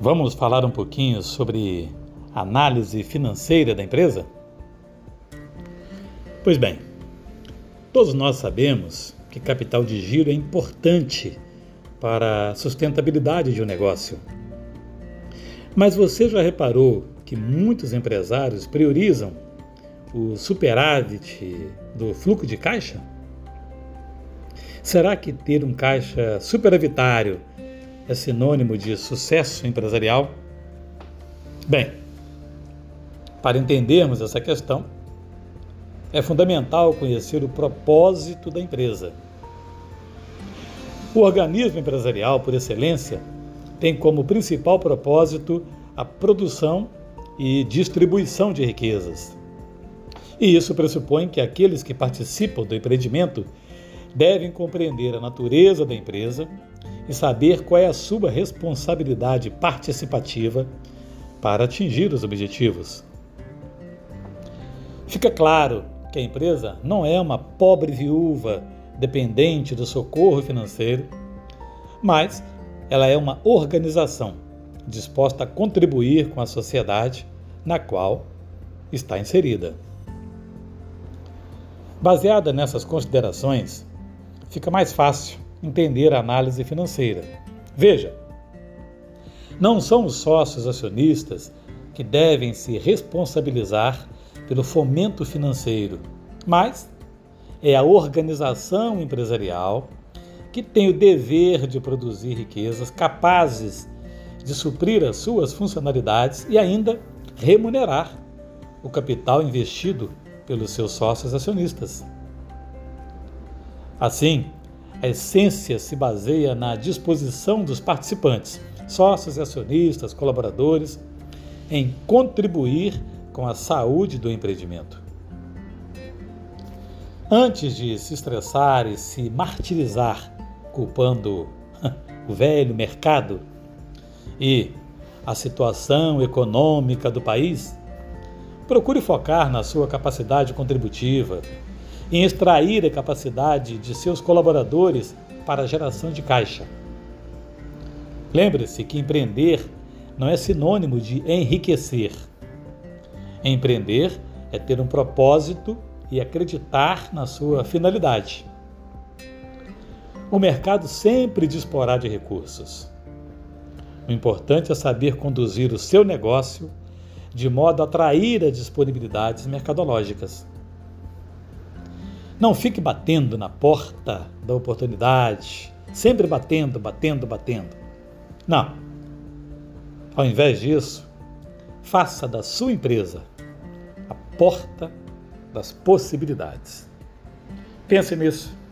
Vamos falar um pouquinho sobre análise financeira da empresa? Pois bem, todos nós sabemos que capital de giro é importante para a sustentabilidade de um negócio. Mas você já reparou que muitos empresários priorizam o superávit do fluxo de caixa? Será que ter um caixa superavitário é sinônimo de sucesso empresarial? Bem, para entendermos essa questão, é fundamental conhecer o propósito da empresa. O organismo empresarial, por excelência, tem como principal propósito a produção e distribuição de riquezas. E isso pressupõe que aqueles que participam do empreendimento devem compreender a natureza da empresa e saber qual é a sua responsabilidade participativa para atingir os objetivos. Fica claro que a empresa não é uma pobre viúva dependente do socorro financeiro, mas ela é uma organização disposta a contribuir com a sociedade na qual está inserida. Baseada nessas considerações, fica mais fácil entender a análise financeira. Veja, não são os sócios acionistas que devem se responsabilizar pelo fomento financeiro, mas é a organização empresarial que tem o dever de produzir riquezas capazes de suprir as suas funcionalidades e ainda remunerar o capital investido pelos seus sócios acionistas. Assim, a essência se baseia na disposição dos participantes, sócios e acionistas, colaboradores, em contribuir com a saúde do empreendimento. Antes de se estressar e se martirizar culpando o velho mercado e a situação econômica do país, procure focar na sua capacidade contributiva, em extrair a capacidade de seus colaboradores para a geração de caixa. Lembre-se que empreender não é sinônimo de enriquecer. Empreender é ter um propósito e acreditar na sua finalidade. O mercado sempre disporá de recursos. O importante é saber conduzir o seu negócio de modo a atrair as disponibilidades mercadológicas. Não fique batendo na porta da oportunidade, sempre batendo, batendo, batendo. Não. Ao invés disso, faça da sua empresa a porta das possibilidades. Pense nisso